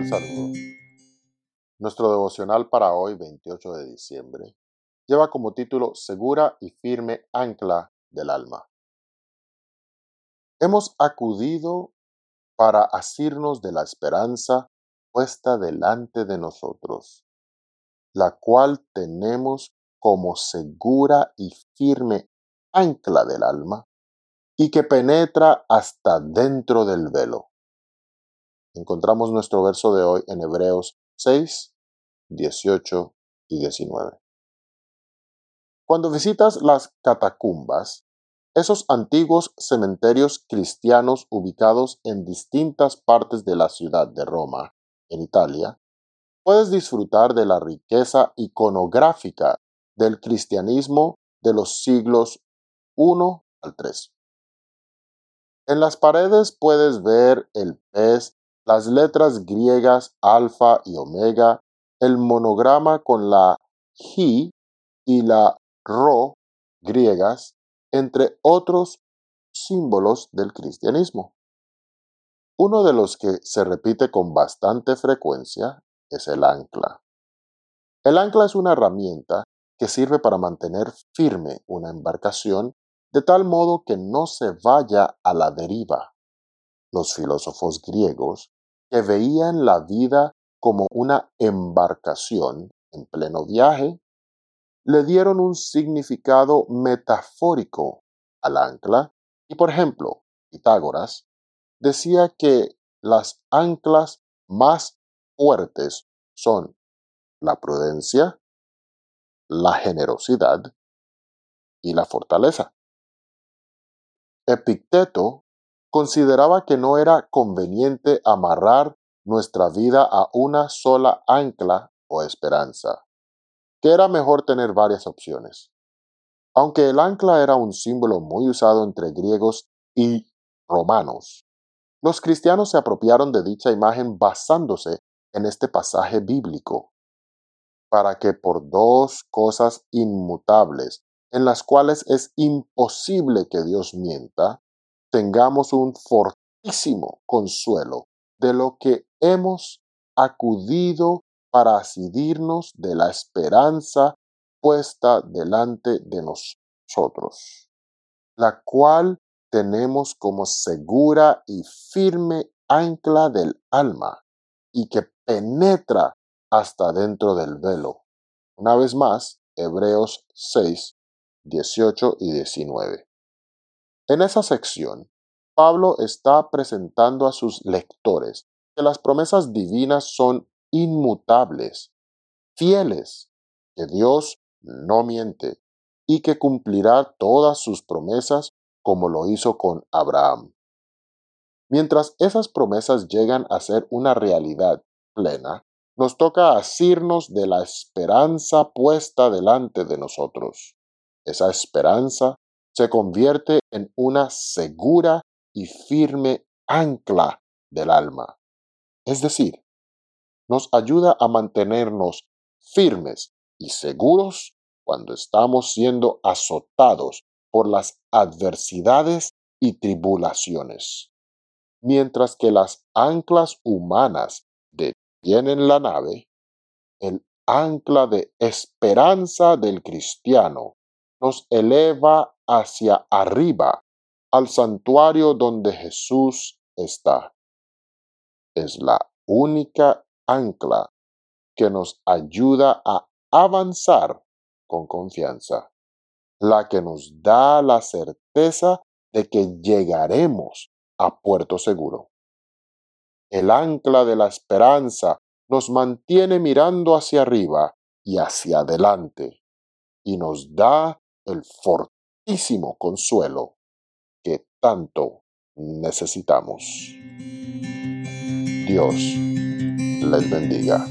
cordial. Nuestro devocional para hoy, 28 de diciembre, lleva como título Segura y firme ancla del alma. Hemos acudido para asirnos de la esperanza puesta delante de nosotros, la cual tenemos como segura y firme ancla del alma y que penetra hasta dentro del velo. Encontramos nuestro verso de hoy en Hebreos 6, 18 y 19. Cuando visitas las catacumbas, esos antiguos cementerios cristianos ubicados en distintas partes de la ciudad de Roma, en Italia, puedes disfrutar de la riqueza iconográfica del cristianismo de los siglos I al III. En las paredes puedes ver el pez, las letras griegas alfa y omega, el monograma con la G y la Ro griegas, entre otros símbolos del cristianismo. Uno de los que se repite con bastante frecuencia es el ancla. El ancla es una herramienta que sirve para mantener firme una embarcación de tal modo que no se vaya a la deriva. Los filósofos griegos, que veían la vida como una embarcación en pleno viaje, le dieron un significado metafórico al ancla y, por ejemplo, Pitágoras decía que las anclas más fuertes son la prudencia, la generosidad y la fortaleza. Epicteto consideraba que no era conveniente amarrar nuestra vida a una sola ancla o esperanza, que era mejor tener varias opciones. Aunque el ancla era un símbolo muy usado entre griegos y romanos, los cristianos se apropiaron de dicha imagen basándose en este pasaje bíblico para que por dos cosas inmutables, en las cuales es imposible que Dios mienta, tengamos un fortísimo consuelo de lo que hemos acudido para asidirnos de la esperanza puesta delante de nosotros, la cual tenemos como segura y firme ancla del alma y que penetra hasta dentro del velo. Una vez más, Hebreos 6, 18 y 19. En esa sección, Pablo está presentando a sus lectores que las promesas divinas son inmutables, fieles, que Dios no miente y que cumplirá todas sus promesas como lo hizo con Abraham. Mientras esas promesas llegan a ser una realidad plena, nos toca asirnos de la esperanza puesta delante de nosotros. Esa esperanza se convierte en una segura y firme ancla del alma. Es decir, nos ayuda a mantenernos firmes y seguros cuando estamos siendo azotados por las adversidades y tribulaciones. Mientras que las anclas humanas en la nave, el ancla de esperanza del cristiano nos eleva hacia arriba al santuario donde Jesús está. Es la única ancla que nos ayuda a avanzar con confianza, la que nos da la certeza de que llegaremos a puerto seguro el ancla de la esperanza, nos mantiene mirando hacia arriba y hacia adelante, y nos da el consuelo que tanto necesitamos. Dios les bendiga.